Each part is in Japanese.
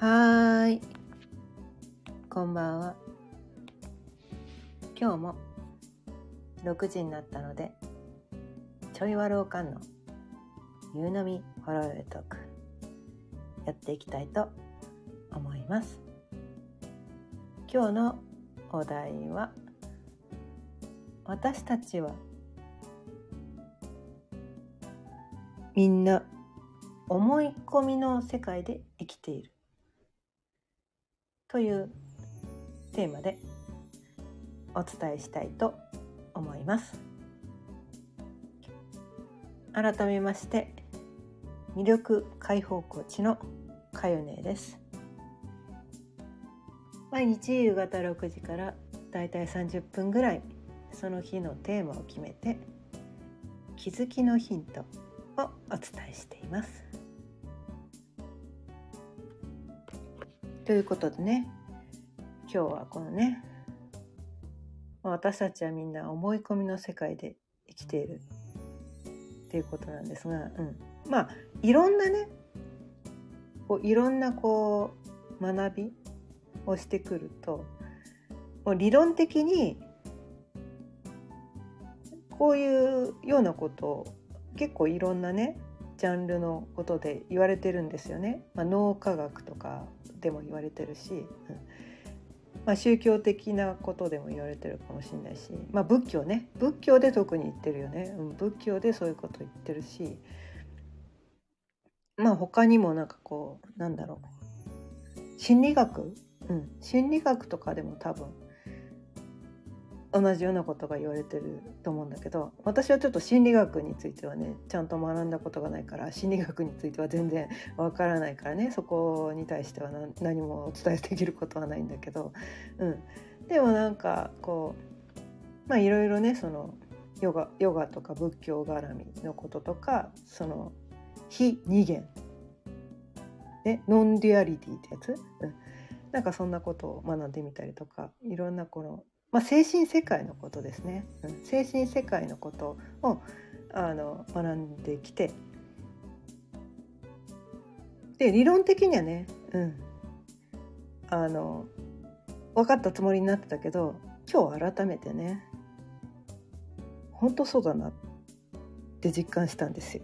はーい。こんばんは。今日も6時になったので、ちょいわろうかんの夕飲みホロヨイトークやっていきたいと思います。今日のお題は私たちはみんな思い込みの世界で生きているというテーマでお伝えしたいと思います。改めまして魅力解放コーチのかよねです。毎日夕方6時からだいたい30分ぐらいその日のテーマを決めて気づきのヒントをお伝えしています。ということでね今日はこのね私たちはみんな思い込みの世界で生きているっていうことなんですが、うん、まあいろんなねこういろんなこう学びをしてくるともう理論的にこういうようなことを結構いろんなねジャンルのことで言われてるんですよね。まあ、脳科学とかでも言われてるし、うん。まあ、宗教的なことでも言われてるかもしれないし、まあ、仏教ね。仏教で特に言ってるよね、うん、仏教でそういうこと言ってるしまあ他にもなんかこうなんだろう。心理学、うん、心理学とかでも多分同じようなことが言われてると思うんだけど私はちょっと心理学についてはねちゃんと学んだことがないから心理学については全然わからないからねそこに対しては何もお伝えできることはないんだけど、うん、でもなんかこうまあいろいろねそのヨガヨガとか仏教絡みのこととかその非二元、ね、 non-duality ってやつ、うん、なんかそんなことを学んでみたりとかいろんなこのまあ、精神世界のことですね、うん、精神世界のことをあの学んできて。で理論的にはね、うん、あの分かったつもりになってたけど今日改めてね本当そうだなって実感したんですよ。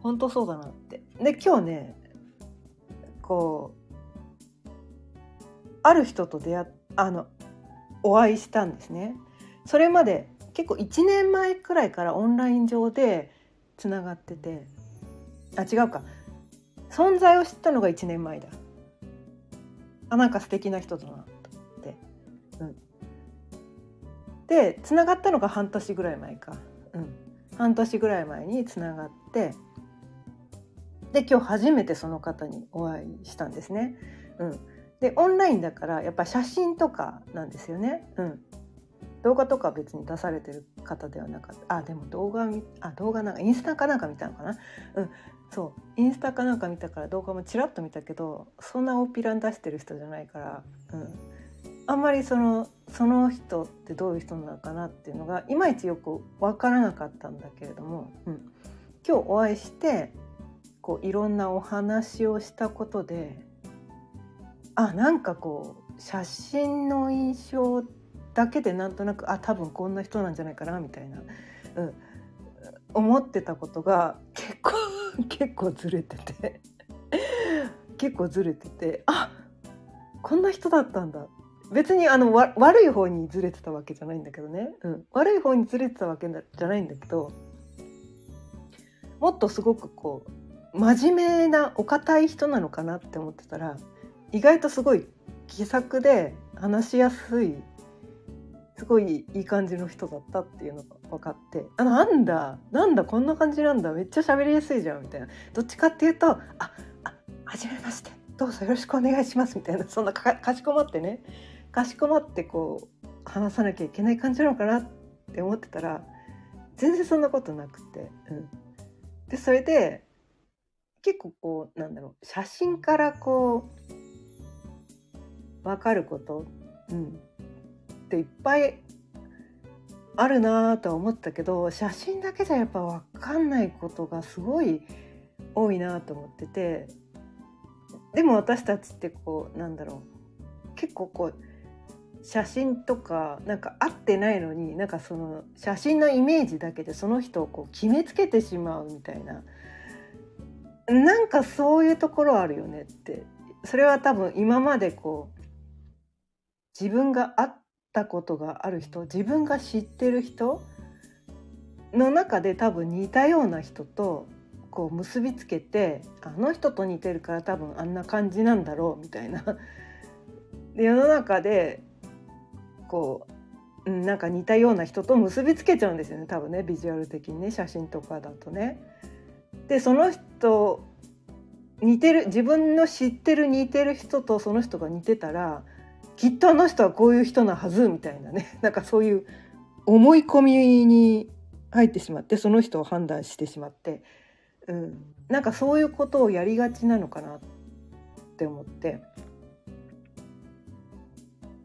本当そうだなって。で今日ねこうある人と出会ってあのお会いしたんですね。それまで結構1年前くらいからオンライン上でつながってて。あ違うか。存在を知ったのが1年前だ。あなんか素敵な人だなって、うん、でつながったのが半年ぐらい前か、うん、半年ぐらい前につながって。で今日初めてその方にお会いしたんですね。うん、でオンラインだからやっぱ写真とかなんですよね。うん、動画とか別に出されてる方ではなかった。あでも動画あ動画なんかインスタかなんか見たのかな。うん。そう。インスタかなんか見たから動画もちらっと見たけどそんな大っぴらに出してる人じゃないから、うん、あんまりそのその人ってどういう人なのかなっていうのがいまいちよく分からなかったんだけれども、うん、今日お会いしてこういろんなお話をしたことであなんかこう写真の印象だけでなんとなくあ多分こんな人なんじゃないかなみたいな、うん、思ってたことが結構 結構ずれてて。結構ずれててあこんな人だったんだ。別にあの悪い方にずれてたわけじゃないんだけどね、うん、悪い方にずれてたわけじゃないんだけどもっとすごくこう真面目なお堅い人なのかなって思ってたら意外とすごい気さくで話しやすいすごいいい感じの人だったっていうのが分かってあなんだなんだこんな感じなんだめっちゃ喋りやすいじゃんみたいな。どっちかっていうとああはじめまして。どうぞよろしくお願いします。みたいなそんなかかしこまってね。かしこまってこう話さなきゃいけない感じなのかなって思ってたら全然そんなことなくて、うん、でそれで結構こうなんだろう写真からこう分かること、うん、っていっぱいあるなとは思ったけど写真だけじゃやっぱ分かんないことがすごい多いなと思っててでも私たちってこうなんだろう。結構こう写真とかなんか合ってないのになんかその写真のイメージだけでその人をこう決めつけてしまうみたいな。なんかそういうところあるよねって。それは多分今までこう自分が会ったことがある人自分が知ってる人の中で多分似たような人とこう結びつけてあの人と似てるから多分あんな感じなんだろうみたいな。で世の中でこう、うん、なんか似たような人と結びつけちゃうんですよね多分ねビジュアル的にね写真とかだとね。でその人似てる自分の知ってる似てる人とその人が似てたらきっとあの人はこういう人なはずみたいなね。なんかそういう思い込みに入ってしまってその人を判断してしまって。うん、なんかそういうことをやりがちなのかなって思って。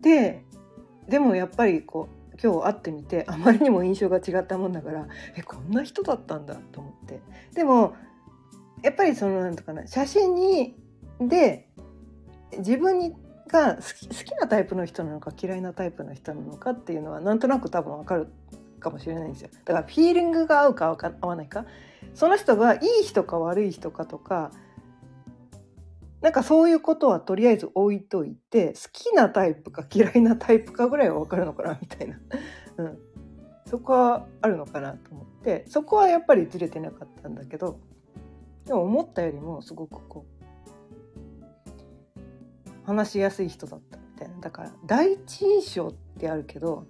ででもやっぱりこう今日会ってみてあまりにも印象が違ったもんだからえこんな人だったんだと思って。でもやっぱりそのなんとかな写真にで自分にが好き好きなタイプの人なのか嫌いなタイプの人なのかっていうのはなんとなく多分分かるかもしれないんですよ。だからフィーリングが合うか合わないか。その人がいい人か悪い人かとかなんかそういうことはとりあえず置いといて好きなタイプか嫌いなタイプかぐらいは分かるのかなみたいな、うん、そこはあるのかなと思って。そこはやっぱりずれてなかったんだけどでも思ったよりもすごくこう話しやすい人だったみたいなだから第一印象ってあるけど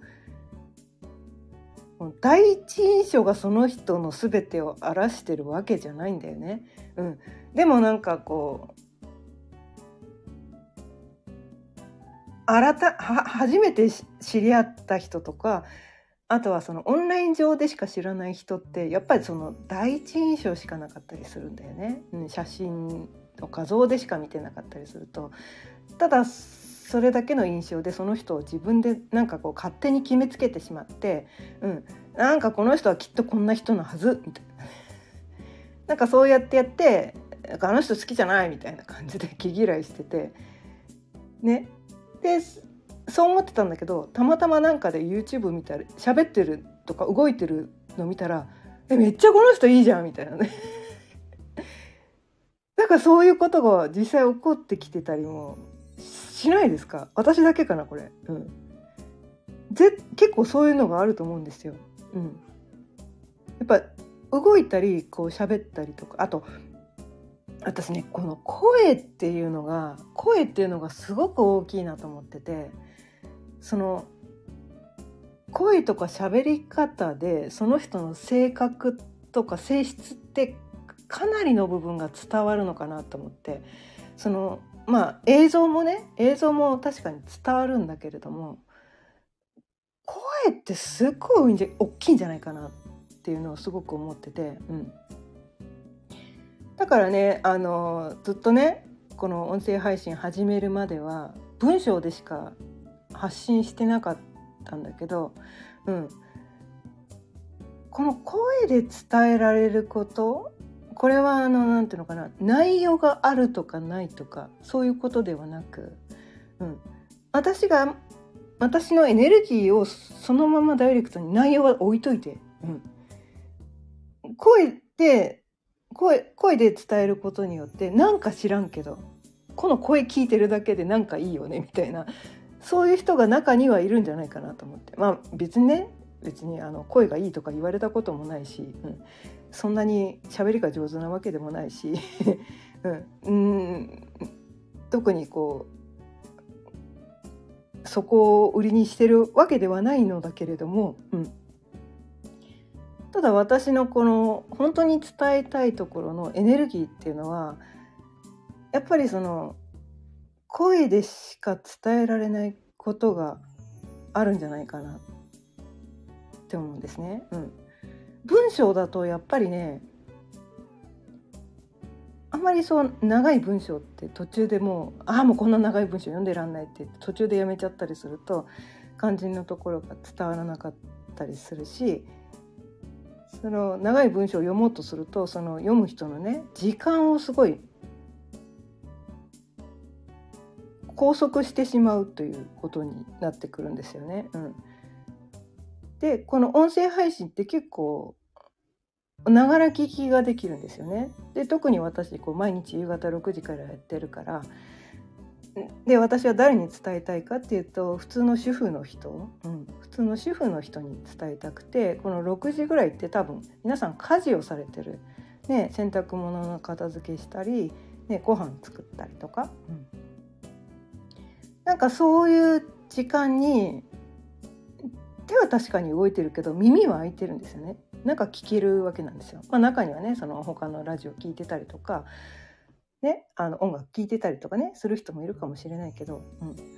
第一印象がその人の全てを表してるわけじゃないんだよね。うん、でもなんかこう新た初めて知り合った人とかあとはそのオンライン上でしか知らない人ってやっぱりその第一印象しかなかったりするんだよね。うん、写真の画像でしか見てなかったりするとただそれだけの印象でその人を自分でなんかこう勝手に決めつけてしまって、うん、なんかこの人はきっとこんな人のはずみたいな。なんかそうやってやってあの人好きじゃないみたいな感じで気嫌いしてて。ね。でそう思ってたんだけどたまたまなんかで YouTube 見たら喋ってるとか動いてるの見たらえめっちゃこの人いいじゃんみたいなね。なんかそういうことが実際起こってきてたりもしないですか？私だけかなこれ、うん、ぜ結構そういうのがあると思うんですよ。うん、やっぱ動いたりこう喋ったりとかあと私ねこの声っていうのが声っていうのがすごく大きいなと思っててその声とか喋り方でその人の性格とか性質ってかなりの部分が伝わるのかなと思ってそのまあ映像もね映像も確かに伝わるんだけれども声ってすっごい大きいんじゃないかなっていうのをすごく思ってて、うん、だからねあのずっとねこの音声配信始めるまでは文章でしか発信してなかったんだけど、うん、この声で伝えられることこれはあの何ていうのかな内容があるとかないとかそういうことではなく、うん、私が私のエネルギーをそのままダイレクトに内容は置いといて、うん、声で声声で伝えることによってなんか知らんけどこの声聞いてるだけでなんかいいよねみたいなそういう人が中にはいるんじゃないかなと思って。まあ別にね別にあの声がいいとか言われたこともないし、うん、そんなに喋りが上手なわけでもないし、うん、うん特にこうそこを売りにしてるわけではないのだけれども、うん、ただ私のこの本当に伝えたいところのエネルギーっていうのはやっぱりその声でしか伝えられないことがあるんじゃないかなって思うんですね。うん文章だとやっぱりねあんまりそう長い文章って途中でもうああもうこんな長い文章読んでらんないって途中でやめちゃったりすると肝心のところが伝わらなかったりするしその長い文章を読もうとするとその読む人のね時間をすごい拘束してしまうということになってくるんですよね。うん、でこの音声配信って結構ながら聞きができるんですよね。で特に私こう毎日夕方6時からやってるからで私は誰に伝えたいかっていうと普通の主婦の人、うん、普通の主婦の人に伝えたくてこの6時ぐらいって多分皆さん家事をされてる、ね、洗濯物の片付けしたり、ね、ご飯作ったりとか、うん、なんかそういう時間に手は確かに動いてるけど耳は開いてるんですよね。なんか聞けるわけなんですよ。まあ、中にはねその他のラジオ聞いてたりとかね、あの音楽聴いてたりとかねする人もいるかもしれないけど、うん、だか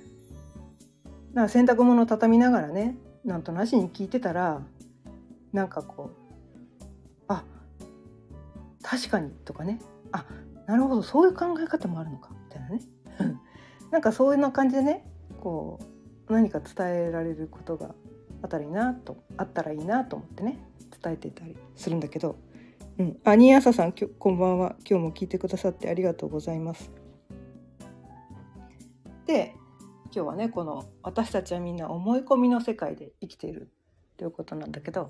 ら洗濯物を畳みながらねなんとなしに聞いてたらなんかこうあ確かにとかねあなるほどそういう考え方もあるのかみたいなねなんかそういうな感じでねこう何か伝えられることがあったらいいなとあったらいいなと思ってね伝えていたりするんだけど。うん、あにあささんこんばんは。今日も聞いてくださってありがとうございます。で今日はねこの私たちはみんな思い込みの世界で生きている。ということなんだけど。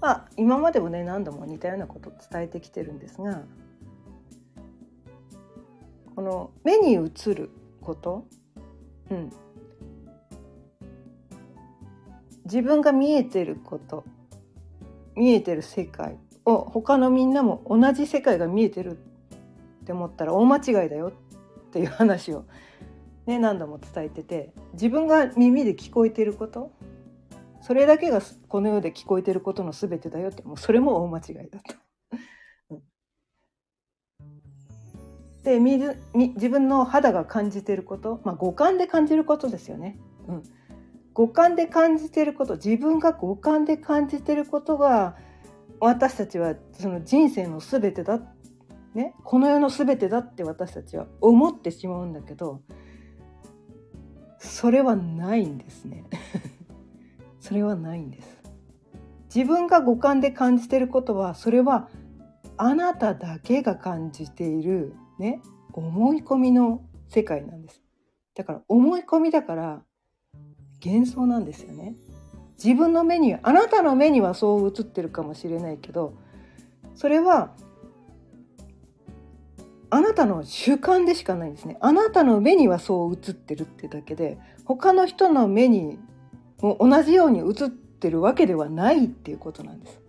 まあ今までもね何度も似たようなことを伝えてきてるんですが。この目に映ること、うん、自分が見えてること見えてる世界を他のみんなも同じ世界が見えてるって思ったら大間違いだよっていう話を、ね、何度も伝えてて自分が耳で聞こえてることそれだけがこの世で聞こえてることの全てだよってもうそれも大間違いだと。で自分の肌が感じてること、まあ、五感で感じることですよね。うん、五感で感じてること自分が五感で感じてることが私たちはその人生の全てだ、ね、この世の全てだって私たちは思ってしまうんだけどそれはないんですね。それはないんです。自分が五感で感じてることはそれはあなただけが感じているね思い込みの世界なんです。だから思い込みだから幻想なんですよね自分の目にあなたの目にはそう映ってるかもしれないけどそれはあなたの主観でしかないんですねあなたの目にはそう映ってるってだけで他の人の目にも同じように映ってるわけではないっていうことなんです。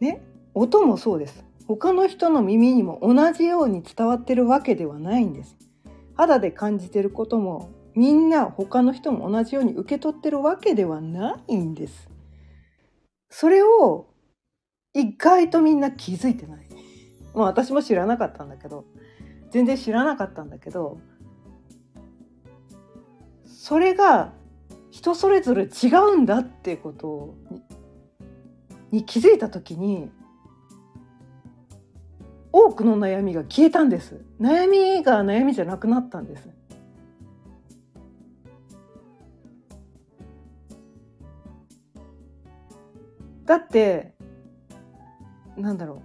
ね？音もそうです他の人の耳にも同じように伝わってるわけではないんです。肌で感じてることもみんな他の人も同じように受け取ってるわけではないんです。それを意外とみんな気づいてない。まあ私も知らなかったんだけど全然知らなかったんだけどそれが人それぞれ違うんだってことに気づいた時に多くの悩みが消えたんです悩みが悩みじゃなくなったんですだってなんだろ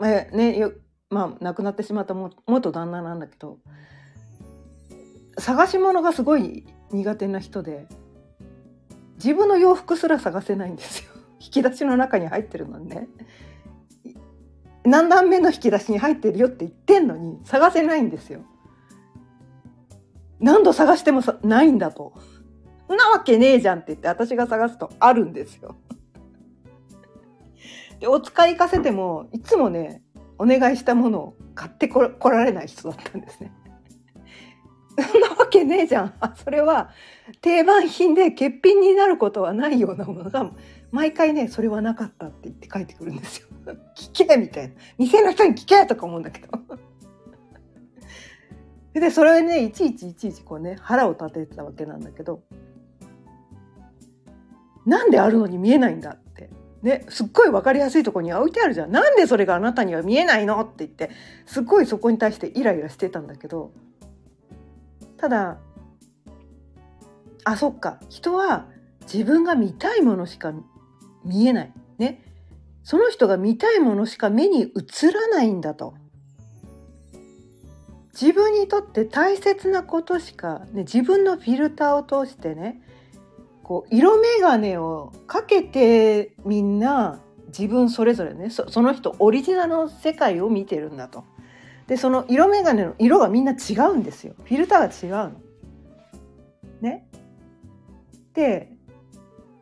う。えねよまあ亡くなってしまった元旦那なんだけど探し物がすごい苦手な人で自分の洋服すら探せないんですよ。引き出しの中に入ってるのにね。何段目の引き出しに入ってるよって言ってんのに探せないんですよ。何度探してもないんだと。なわけねえじゃんって言って私が探すとあるんですよ。でお使い行かせてもいつもねお願いしたものを買ってこられない人だったんですね。そんなわけねえじゃん。それは定番品で欠品になることはないようなものが毎回ねそれはなかったって言って帰ってくるんですよ。聞けみたいな。店の人に聞けとか思うんだけど。でそれねいちいちいちいちこうね腹を立ててたわけなんだけどなんであるのに見えないんだって。ね、すっごい分かりやすいとこに置いてあるじゃん。なんでそれがあなたには見えないのって言って、すっごいそこに対してイライラしてたんだけど、ただ、あ、そっか。人は自分が見たいものしか見えない。ね。その人が見たいものしか目に映らないんだと。自分にとって大切なことしか、ね、自分のフィルターを通してねこう色眼鏡をかけてみんな自分それぞれねその人オリジナルの世界を見てるんだと。でその色眼鏡の色がみんな違うんですよフィルターが違うの。ね。で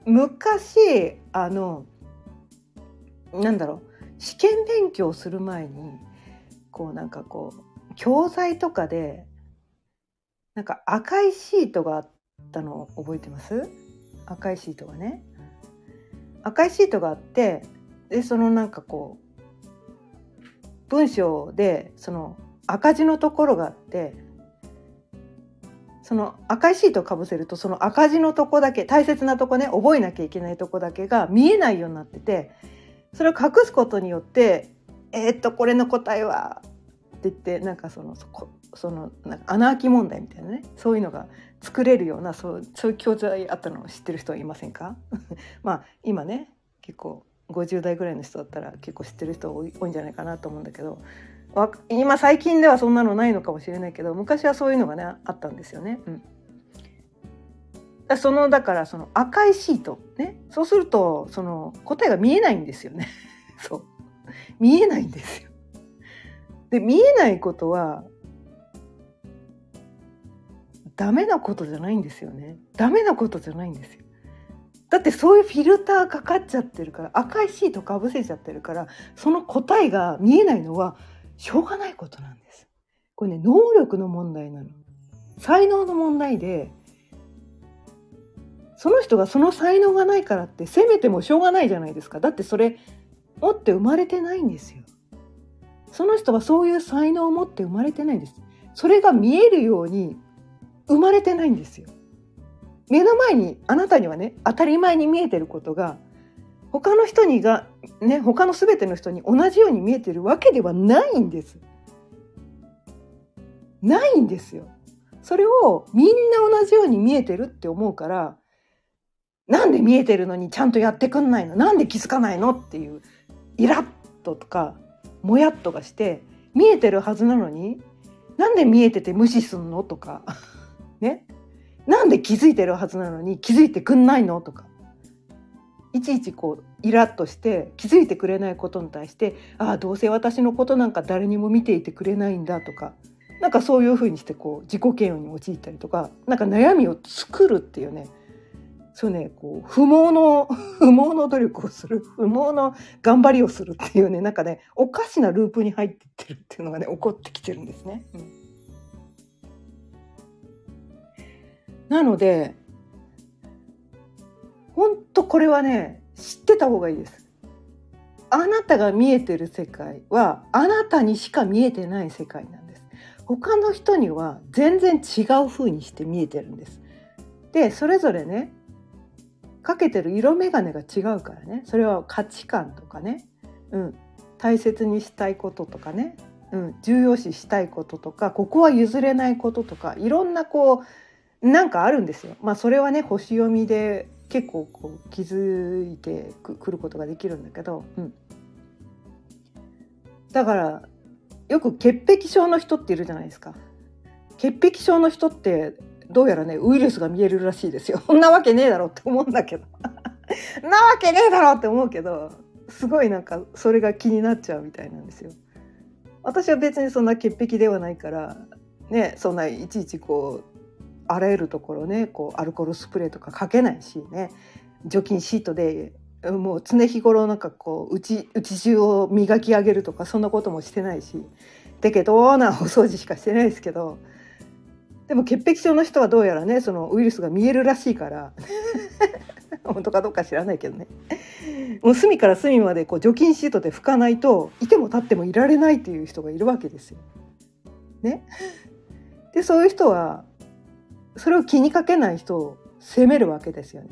昔あのなんだろう試験勉強する前にこうなんかこう教材とかでなんか赤いシートがあったのを覚えてます？赤いシートがね。赤いシートがあってでそのなんかこう文章でその赤字のところがあってその赤いシートをかぶせるとその赤字のとこだけ大切なとこね覚えなきゃいけないとこだけが見えないようになっててそれを隠すことによって「えー、っとこれの答えは」って言ってなんかそのそこそのなんか穴あき問題みたいなねそういうのが作れるようなそうそういう教材あったのを知ってる人はいませんか？まあ今ね結構50代ぐらいの人だったら結構知ってる人多い多いんじゃないかなと思うんだけど今最近ではそんなのないのかもしれないけど昔はそういうのがねあったんですよね。うん、そのだからその赤いシートねそうするとその答えが見えないんですよね。そう見えないんですよ。で見えないことはダメなことじゃないんですよね。ダメなことじゃないんですよ。だってそういうフィルターかかっちゃってるから赤いシートかぶせちゃってるからその答えが見えないのはしょうがないことなんです。これね、能力の問題なの。才能の問題で、その人がその才能がないからって責めてもしょうがないじゃないですか。だってそれ持って生まれてないんですよ。その人はそういう才能を持って生まれてないんです。それが見えるように生まれてないんですよ。目の前にあなたにはね当たり前に見えてることが他の人にがね他の全ての人に同じように見えてるわけではないんです。ないんですよ。それをみんな同じように見えてるって思うからなんで見えてるのにちゃんとやってくんないの？なんで気づかないのっていうイラッととかもやっとがして見えてるはずなのになんで見えてて無視すんの？とかね。なんで気づいてるはずなのに気づいてくんないのとか。いちいちこうイラッとして気づいてくれないことに対してああどうせ私のことなんか誰にも見ていてくれないんだとか。なんかそういうふうにしてこう自己嫌悪に陥ったりとか。なんか悩みを作るっていうね。そうねこう不毛の 不毛の努力をする不毛の頑張りをするっていうね。なんかねおかしなループに入ってってるっていうのがね起こってきてるんですね。うん、なので本当これはね知ってた方がいいです。あなたが見えてる世界はあなたにしか見えてない世界なんです。他の人には全然違う風にして見えてるんです。でそれぞれねかけてる色眼鏡が違うからねそれは価値観とかね、うん、大切にしたいこととかね、うん、重要視したいこととかここは譲れないこととかいろんなこうなんかあるんですよ。まあそれはね星読みで結構こう気づいてくることができるんだけど、うん、だからよく潔癖症の人っているじゃないですか。潔癖症の人ってどうやらねウイルスが見えるらしいですよ。そんなわけねえだろって思うんだけど。なわけねえだろって思うけどすごいなんかそれが気になっちゃうみたいなんですよ。私は別にそんな潔癖ではないからねそんないちいちこうあらゆるところねこうアルコールスプレーとかかけないしね除菌シートでもう常日頃なんかこう内内中を磨き上げるとかそんなこともしてないしだけどなお掃除しかしてないですけどでも潔癖症の人はどうやらねそのウイルスが見えるらしいから 本当かどうか知らないけどねもう隅から隅までこう除菌シートで拭かないといても立ってもいられないっていう人がいるわけですよ。ね、でそういう人はそれを気にかけない人を責めるわけですよね。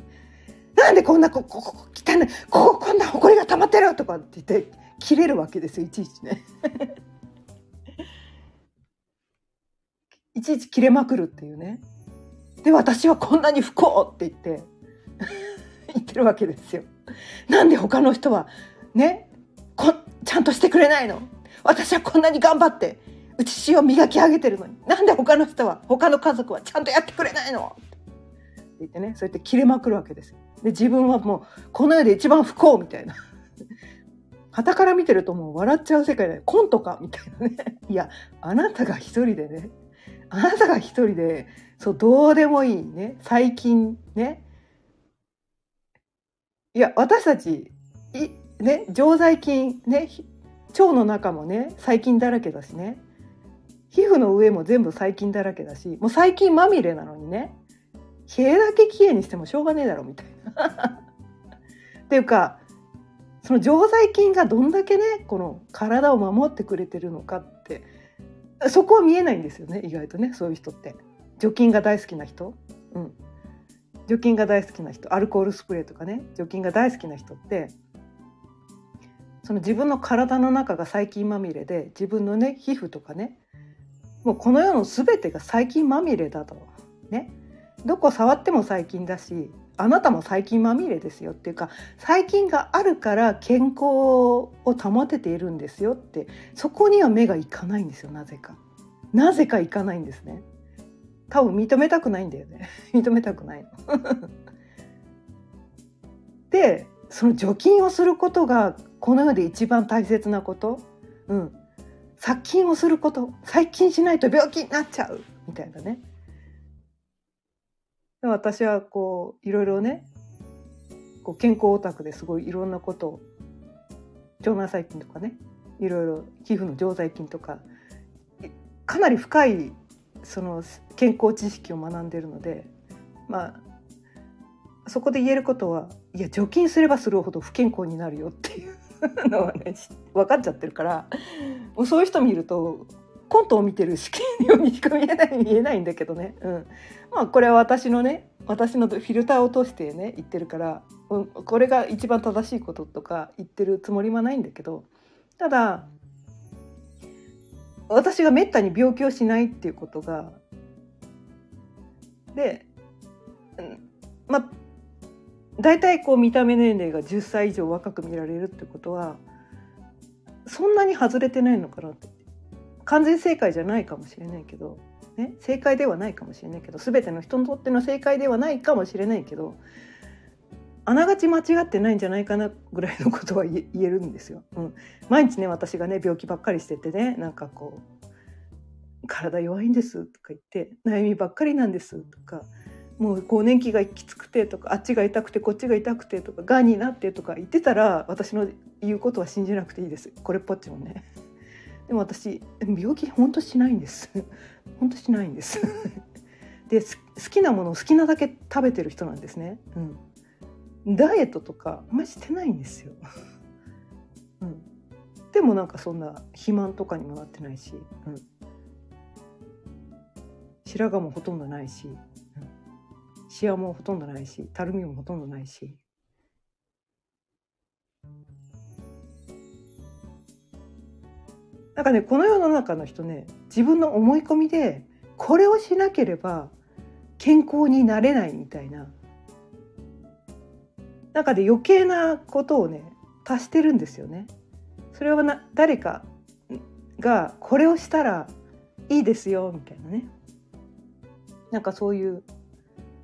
なんでこんなこここ汚いこここんな埃が溜まってるとかって言って切れるわけですよいちいちね。いちいち切れまくるっていうね。で私はこんなに不幸って言って 言ってるわけですよ。なんで他の人はねこちゃんとしてくれないの？私はこんなに頑張ってうち血を磨き上げてるのに。なんで他の人は他の家族はちゃんとやってくれないの？って言ってねそうやって切れまくるわけです。で自分はもうこの世で一番不幸みたいな。傍から見てるともう笑っちゃう世界でコントかみたいなね。いやあなたが一人でね。あなたが一人でそうどうでもいいね。最近ね。いや私たちいね常在菌ね腸の中もね細菌だらけだしね。皮膚の上も全部細菌だらけだしもう細菌まみれなのにね毛だけきれいにしてもしょうがねえだろみたいな。っていうかその常在菌がどんだけねこの体を守ってくれてるのかってそこは見えないんですよね意外とねそういう人って。除菌が大好きな人、うん、除菌が大好きな人。アルコールスプレーとかね除菌が大好きな人ってその自分の体の中が細菌まみれで自分のね皮膚とかねもうこの世の全てが細菌まみれだと。ね。どこ触っても細菌だしあなたも細菌まみれですよっていうか細菌があるから健康を保てているんですよってそこには目がいかないんですよなぜか。なぜかいかないんですね。多分認めたくないんだよね。認めたくない でその除菌をすることがこの世で一番大切なこと、うん、殺菌をすること細菌しないと病気になっちゃうみたいなね。私はこういろいろねこう健康オタクですごいいろんなことを腸内細菌とかねいろいろ皮膚の常在菌とかかなり深いその健康知識を学んでるのでまあそこで言えることはいや除菌すればするほど不健康になるよっていう。のはね分かっちゃってるからもうそういう人見るとコントを見てる試験のようにしか 見えない見えないんだけどね、うん、まあこれは私のね私のフィルターを通してね言ってるから、うん、これが一番正しいこととか言ってるつもりはないんだけどただ私がめったに病気をしないっていうことがで、うん、まあ大体こう見た目年齢が10歳以上若く見られるってことはそんなに外れてないのかなって。完全正解じゃないかもしれないけど、ね、正解ではないかもしれないけど。全ての人にとっての正解ではないかもしれないけどあながち間違ってないんじゃないかなぐらいのことは言えるんですよ。うん、毎日ね私がね病気ばっかりしててねなんかこう体弱いんですとか言って悩みばっかりなんですとかもう更年期がきつくてとかあっちが痛くてこっちが痛くてとかがんになってとか言ってたら私の言うことは信じなくていいです。これっぽっちもね。でも私病気本当しないんです。本当しないんです。で好きなものを好きなだけ食べてる人なんですね、うん、ダイエットとかあんまりしてないんですよ、うん、でもなんかそんな肥満とかにもなってないし、うん、白髪もほとんどないし、シワもほとんどないしたるみもほとんどないし。なんかねこの世の中の人ね自分の思い込みでこれをしなければ健康になれないみたいな。中で余計なことをね足してるんですよね。それはな誰かがこれをしたらいいですよみたいなね。なんかそういう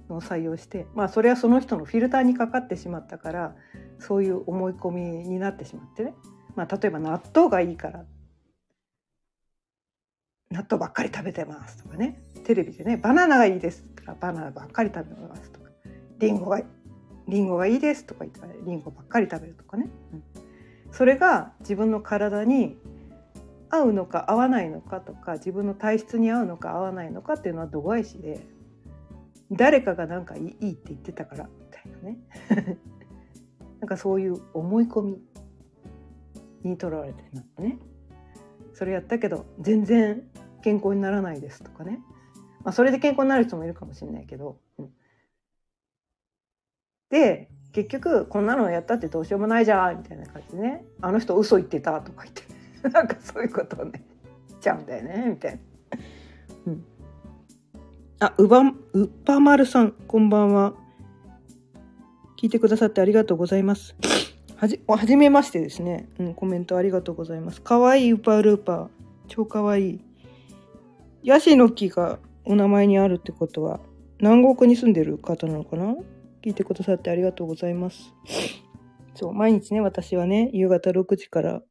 を採用してまあそれはその人のフィルターにかかってしまったからそういう思い込みになってしまってね、まあ、例えば納豆がいいから納豆ばっかり食べてますとかね。テレビでねバナナがいいですとかバナナばっかり食べますとか。リンゴがリンゴがいいですとか言ったらリンゴばっかり食べるとかね、うん、それが自分の体に合うのか合わないのかとか自分の体質に合うのか合わないのかっていうのは度外視で誰かがなんかいいって言ってたからみたいなね。なんかそういう思い込みにとらわれてるのね。それやったけど全然健康にならないですとかね、まあ、それで健康になる人もいるかもしれないけど、うん、で結局こんなのやったってどうしようもないじゃんみたいな感じでね。あの人嘘言ってたとか言って。なんかそういうことをねちゃうんだよねみたいな。うん、あうばうっぱまるさんこんばんは。聞いてくださってありがとうございます。はじ、はじめましてですね。うん、コメントありがとうございます。かわいいウパールーパー。超かわいい。ヤシの木がお名前にあるってことは南国に住んでる方なのかな？聞いてくださってありがとうございます。そう、毎日ね、私はね、夕方6時から、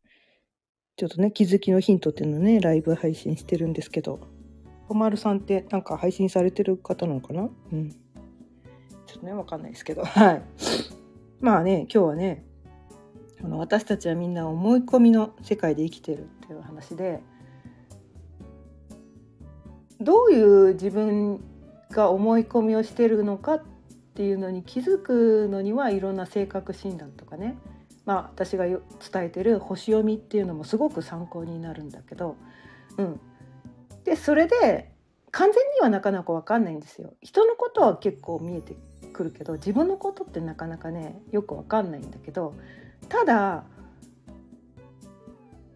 ちょっとね、気づきのヒントっていうのをね、ライブ配信してるんですけど、おまるさんってなんか配信されてる方なのかな？うん。ちょっとね、わかんないですけど、はい。まあね、今日はね、あの私たちはみんな思い込みの世界で生きてるっていう話で、どういう自分が思い込みをしてるのかっていうのに気づくのにはいろんな性格診断とかね。まあ私が伝えてる星読みっていうのもすごく参考になるんだけど、うん、でそれで完全にはなかなか分かんないんですよ。人のことは結構見えてくるけど自分のことってなかなかねよく分かんないんだけどただ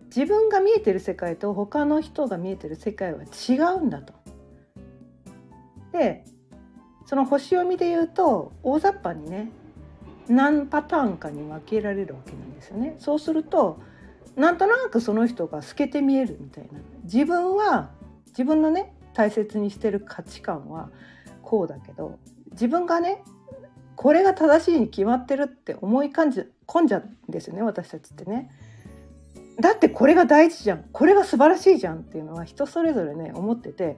自分が見えてる世界と他の人が見えてる世界は違うんだと。でその星読みで言うと大雑把にね何パターンかに分けられるわけなんですよね。そうするとなんとなくその人が透けて見えるみたいな自分は自分のね大切にしてる価値観はこうだけど自分がねこれが正しいに決まってるって思い感じ込んじゃうんですよね私たちってね。だってこれが大事じゃん。これが素晴らしいじゃんっていうのは人それぞれね思ってて。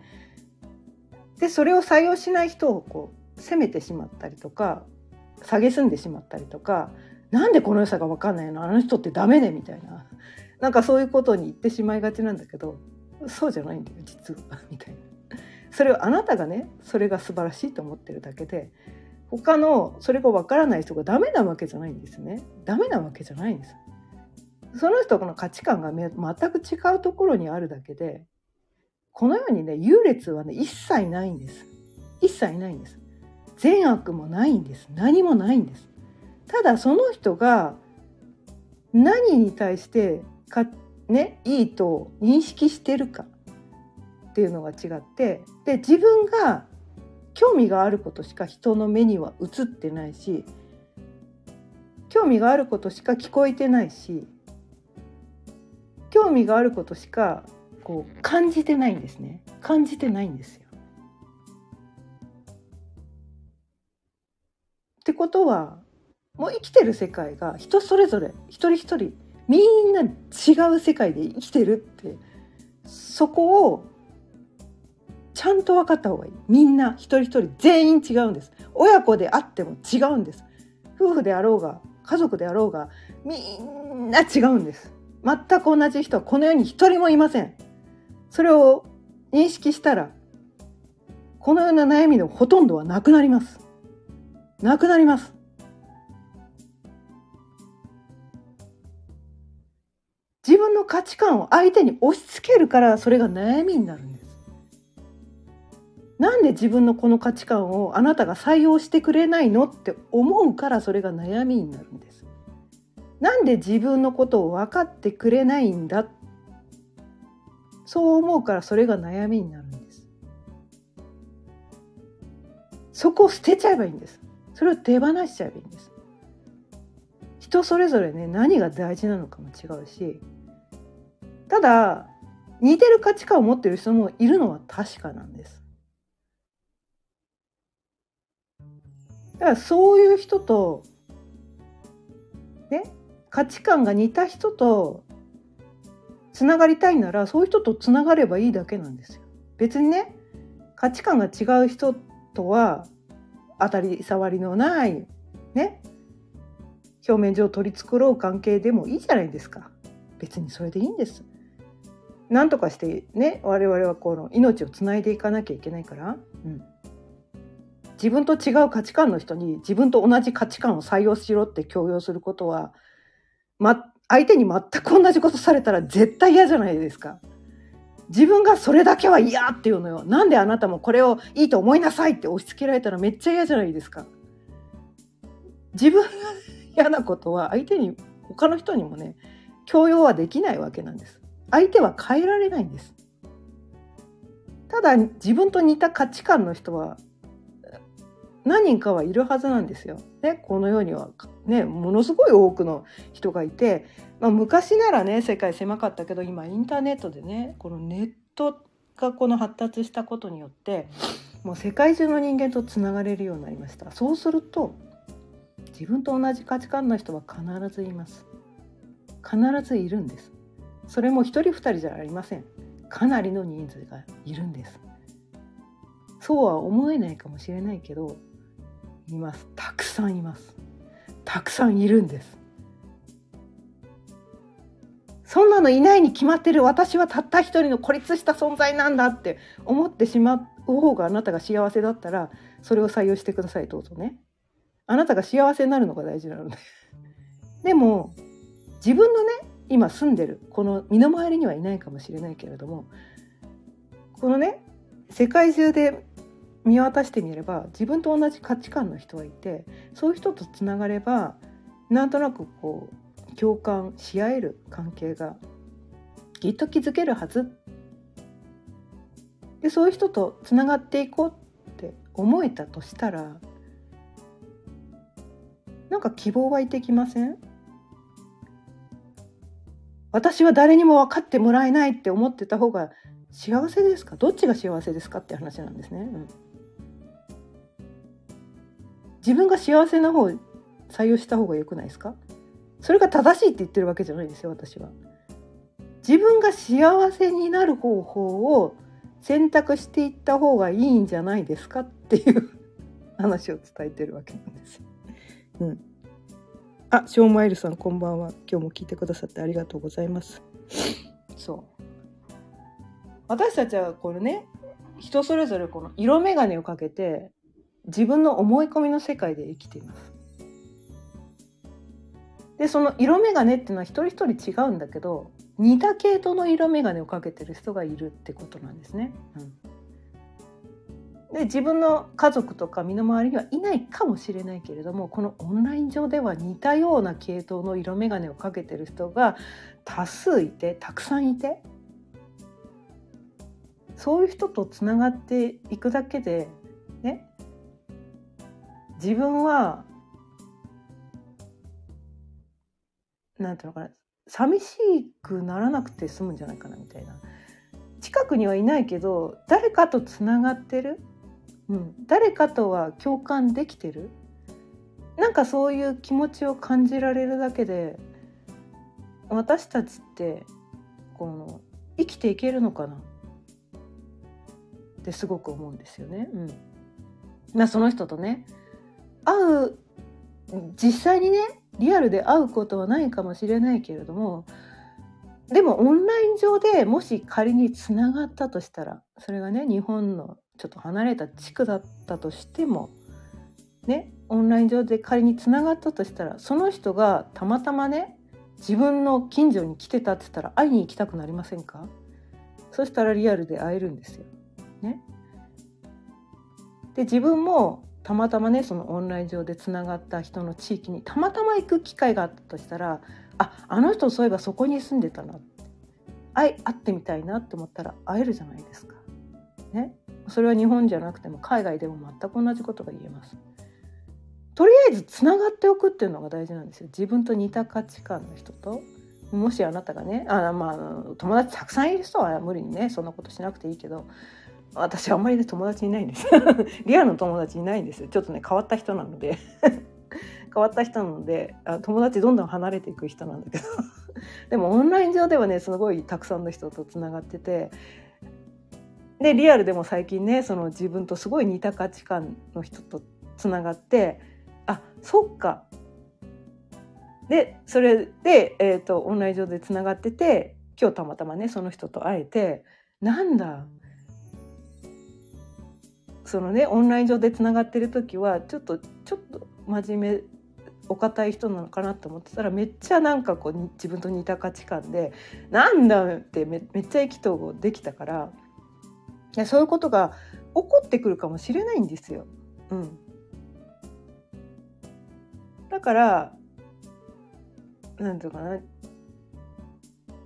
でそれを採用しない人をこう責めてしまったりとか蔑んでしまったりとかなんでこの良さが分かんないの？あの人ってダメねみたいな。なんかそういうことに言ってしまいがちなんだけどそうじゃないんだよ実はみたいな。それをあなたがねそれが素晴らしいと思ってるだけで他のそれが分からない人がダメなわけじゃないんですね。ダメなわけじゃないんです。その人の価値観が全く違うところにあるだけでこのようにね優劣はね一切ないんです。一切ないんです。善悪もないんです。何もないんです。ただその人が何に対してかねいいと認識してるかっていうのが違ってで自分が興味があることしか人の目には映ってないし興味があることしか聞こえてないし興味があることしかこう感じてないんですね感じてないんですよ。ってことはもう生きてる世界が人それぞれ一人一人みんな違う世界で生きてるってそこをちゃんと分かった方がいい。みんな一人一人全員違うんです。親子であっても違うんです。夫婦であろうが家族であろうがみんな違うんです。全く同じ人はこの世に一人もいません。それを認識したらこのような悩みのほとんどはなくなります。なくなります。自分の価値観を相手に押し付けるからそれが悩みになるんです。なんで自分のこの価値観をあなたが採用してくれないのって思うからそれが悩みになるんです。なんで自分のことを分かってくれないんだ。そう思うからそれが悩みになるんです。そこを捨てちゃえばいいんです。それを手放しちゃえばいいんです。人それぞれね何が大事なのかも違うしただ似てる価値観を持ってる人もいるのは確かなんですだからそういう人とね価値観が似た人とつながりたいならそういう人とつながればいいだけなんですよ。別にね価値観が違う人とは当たり障りのないね表面上取り繕う関係でもいいじゃないですか別にそれでいいんです。なんとかしてね我々はこの命をつないでいかなきゃいけないから、うん、自分と違う価値観の人に自分と同じ価値観を採用しろって強要することは、ま、相手に全く同じことされたら絶対嫌じゃないですか。自分がそれだけは嫌っていうのよ。なんであなたもこれをいいと思いなさいって押し付けられたらめっちゃ嫌じゃないですか。自分が嫌なことは相手に他の人にもね強要はできないわけなんです。相手は変えられないんです。ただ自分と似た価値観の人は何人かはいるはずなんですよ。ね、この世には、ね、ものすごい多くの人がいて、まあ、昔ならね世界狭かったけど今インターネットでねこのネットがこの発達したことによってもう世界中の人間とつながれるようになりましたそうすると自分と同じ価値観の人は必ずいます必ずいるんですそれも一人二人じゃありません。かなりの人数がいるんです。そうは思えないかもしれないけどいます。たくさんいます。たくさんいるんです。そんなのいないに決まってる。私はたった一人の孤立した存在なんだって思ってしまう方があなたが幸せだったらそれを採用してください。どうぞね。あなたが幸せになるのが大事なので。でも自分のね今住んでる。この身の回りにはいないかもしれないけれどもこのね世界中で見渡してみれば自分と同じ価値観の人がいてそういう人とつながればなんとなくこう共感し合える関係がきっと築けるはず。でそういう人とつながっていこうって思えたとしたらなんか希望湧いてきません？私は誰にも分かってもらえないって思ってた方が幸せですか？どっちが幸せですかって話なんですね。うん、自分が幸せな方を採用した方が良くないですか？それが正しいって言ってるわけじゃないですよ私は。自分が幸せになる方法を選択していった方がいいんじゃないですかっていう話を伝えてるわけなんです。うん。あ、ショーマイルさんこんばんは。今日も聞いてくださってありがとうございます。そう。私たちはこれね、人それぞれこの色眼鏡をかけて自分の思い込みの世界で生きています。でその色眼鏡っていうのは一人一人違うんだけど似た系統の色眼鏡をかけてる人がいるってことなんですね。うん、で自分の家族とか身の回りにはいないかもしれないけれどもこのオンライン上では似たような系統の色眼鏡をかけてる人が多数いてたくさんいてそういう人とつながっていくだけでね自分はなんていうのかな寂しくならなくて済むんじゃないかなみたいな。近くにはいないけど誰かとつながってる、うん、誰かとは共感できてる？なんかそういう気持ちを感じられるだけで私たちってこの生きていけるのかな？ってすごく思うんですよね。うん、まあその人とね会う実際にねリアルで会うことはないかもしれないけれどもでもオンライン上でもし仮につながったとしたらそれがね日本のちょっと離れた地区だったとしてもねオンライン上で仮につながったとしたらその人がたまたまね自分の近所に来てたって言ったら会いに行きたくなりませんか？そしたらリアルで会えるんですよ。ね、で自分もたまたまねそのオンライン上でつながった人の地域にたまたま行く機会があったとしたらああの人そういえばそこに住んでたな会会ってみたいなって思ったら会えるじゃないですか。ね、それは日本じゃなくても海外でも全く同じことが言えます。とりあえずつながっておくっていうのが大事なんですよ。自分と似た価値観の人ともしあなたがねあまあ友達たくさんいる人は無理にねそんなことしなくていいけど私あんまりね友達いないんです。リアルの友達いないんですちょっとね変わった人なので。変わった人なのであ友達どんどん離れていく人なんだけど。でもオンライン上ではねすごいたくさんの人とつながっててでリアルでも最近ねその自分とすごい似た価値観の人とつながってあそっか。でそれで、えーと、オンライン上でつながってて今日たまたまねその人と会えてなんだ。そのねオンライン上でつながってる時はちょっとちょっと真面目お堅い人なのかなと思ってたらめっちゃなんかこう自分と似た価値観でなんだってめっちゃ意気投合できたからいやそういうことが起こってくるかもしれないんですよ。うん、だからなんていうかな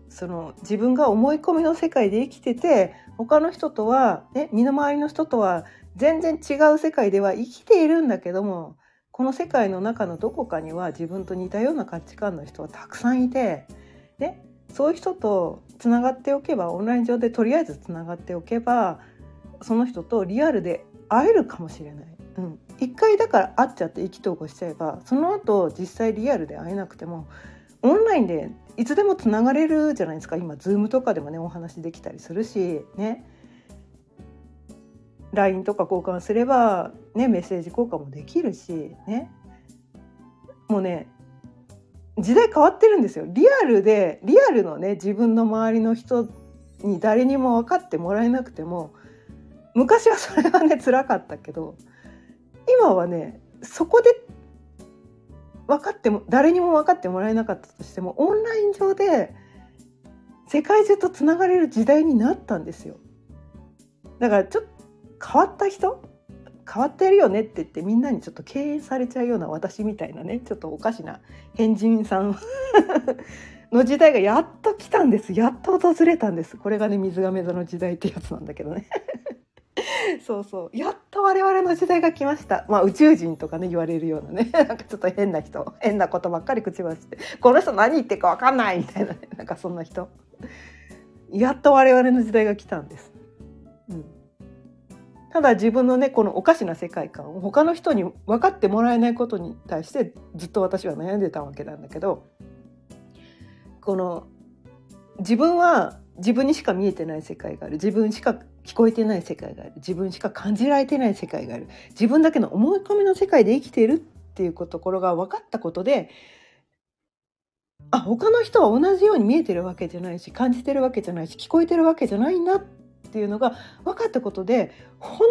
その自分が思い込みの世界で生きてて他の人とは、ね、身の回りの人とは全然違う世界では生きているんだけどもこの世界の中のどこかには自分と似たような価値観の人はたくさんいて、ね、そういう人とつながっておけばオンライン上でとりあえずつながっておけばその人とリアルで会えるかもしれない。うん、一回だから会っちゃって意気投合しちゃえばその後実際リアルで会えなくてもオンラインでいつでもつながれるじゃないですか。今 Zoom とかでもねお話できたりするしね。LINE とか交換すれば、ね、メッセージ交換もできるしね。もうね時代変わってるんですよ。リアルでリアルのね自分の周りの人に誰にも分かってもらえなくても昔はそれはね辛かったけど今はねそこで分かっても誰にも分かってもらえなかったとしてもオンライン上で世界中とつながれる時代になったんですよ。だからちょっと変わった人変わってるよねって言ってみんなにちょっと敬遠されちゃうような私みたいなねちょっとおかしな変人さん。の時代がやっと来たんです。やっと訪れたんです。これがね水亀座の時代ってやつなんだけどね。そうそう。やっと我々の時代が来ました。まあ宇宙人とかね言われるようなね。なんかちょっと変な人。変なことばっかり口走って。この人何言ってるか分かんない。みたいな、ね、なんかそんな人。やっと我々の時代が来たんです。うん。ただ自分のねこのおかしな世界観を他の人に分かってもらえないことに対してずっと私は悩んでたわけなんだけどこの自分は自分にしか見えてない世界がある。自分しか聞こえてない世界がある。自分しか感じられてない世界がある。自分だけの思い込みの世界で生きているっていうところが分かったことであ他の人は同じように見えてるわけじゃないし感じてるわけじゃないし聞こえてるわけじゃないなってっていうのが分かったことで本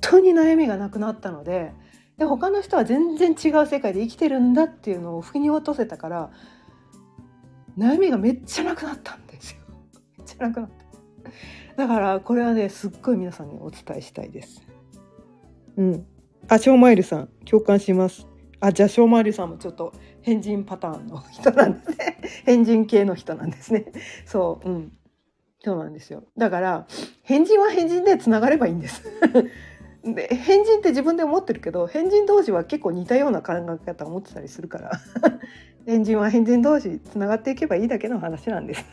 当に悩みがなくなったのでで他の人は全然違う世界で生きてるんだっていうのを腑に落とせたから悩みがめっちゃなくなったんですよ。めっちゃなくなった。だからこれはねすっごい皆さんにお伝えしたいです。うん。あ、ショーマイルさん共感します。あ、じゃあショーマイルさんもちょっと変人パターンの人なんですね。変人系の人なんですね。そう、うん。そうなんですよ。だから、変人は変人でつながればいいんです。で変人って自分で思ってるけど変人同士は結構似たような考え方を持ってたりするから 変人は変人同士つながっていけばいいだけの話なんです。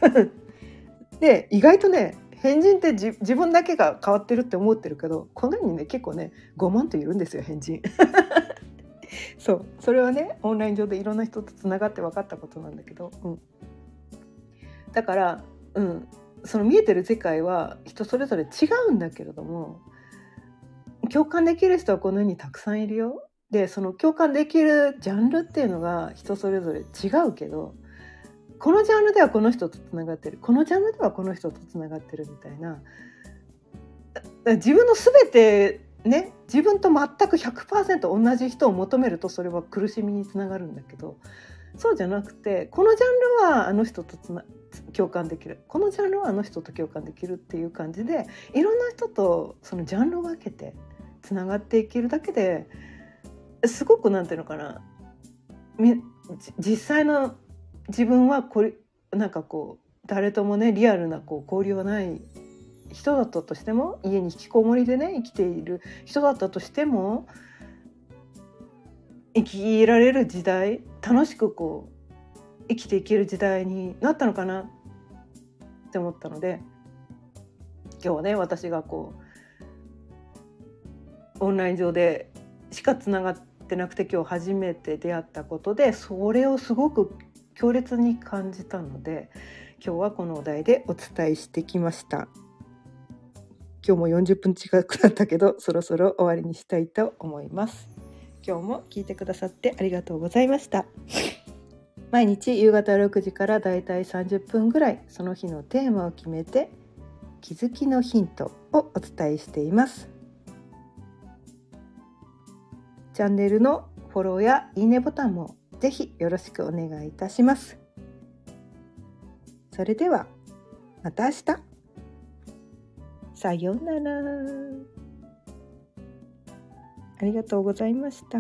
で意外とね変人って自分だけが変わってるって思ってるけどこの世にね結構ね5万といるんですよ変人。そう。それはねオンライン上でいろんな人とつながって分かったことなんだけど、うん、だからうん。その見えてる世界は人それぞれ違うんだけれども共感できる人はこの世にたくさんいるよ。でその共感できるジャンルっていうのが人それぞれ違うけどこのジャンルではこの人とつながってるこのジャンルではこの人とつながってるみたいな自分の全てね自分と全く100%同じ人を求めるとそれは苦しみにつながるんだけどそうじゃなくてこのジャンルはあの人とつな共感できる。このジャンルはあの人と共感できるっていう感じでいろんな人とそのジャンルを分けてつながっていけるだけですごくなんていうのかな。実際の自分はこれなんかこう誰ともねリアルなこう交流はない人だったとしても家に引きこもりでね生きている人だったとしても生きられる時代楽しくこう生きていける時代になったのかなって思ったので今日はね私がこうオンライン上でしかつながってなくて今日初めて出会ったことでそれをすごく強烈に感じたので今日はこのお題でお伝えしてきました。今日も40分近くなったけどそろそろ終わりにしたいと思います。今日も聞いてくださってありがとうございました。毎日夕方6時からだいたい30分ぐらいその日のテーマを決めて気づきのヒントをお伝えしています。チャンネルのフォローやいいねボタンもぜひよろしくお願いいたします。それではまた明日。さようなら。ありがとうございました。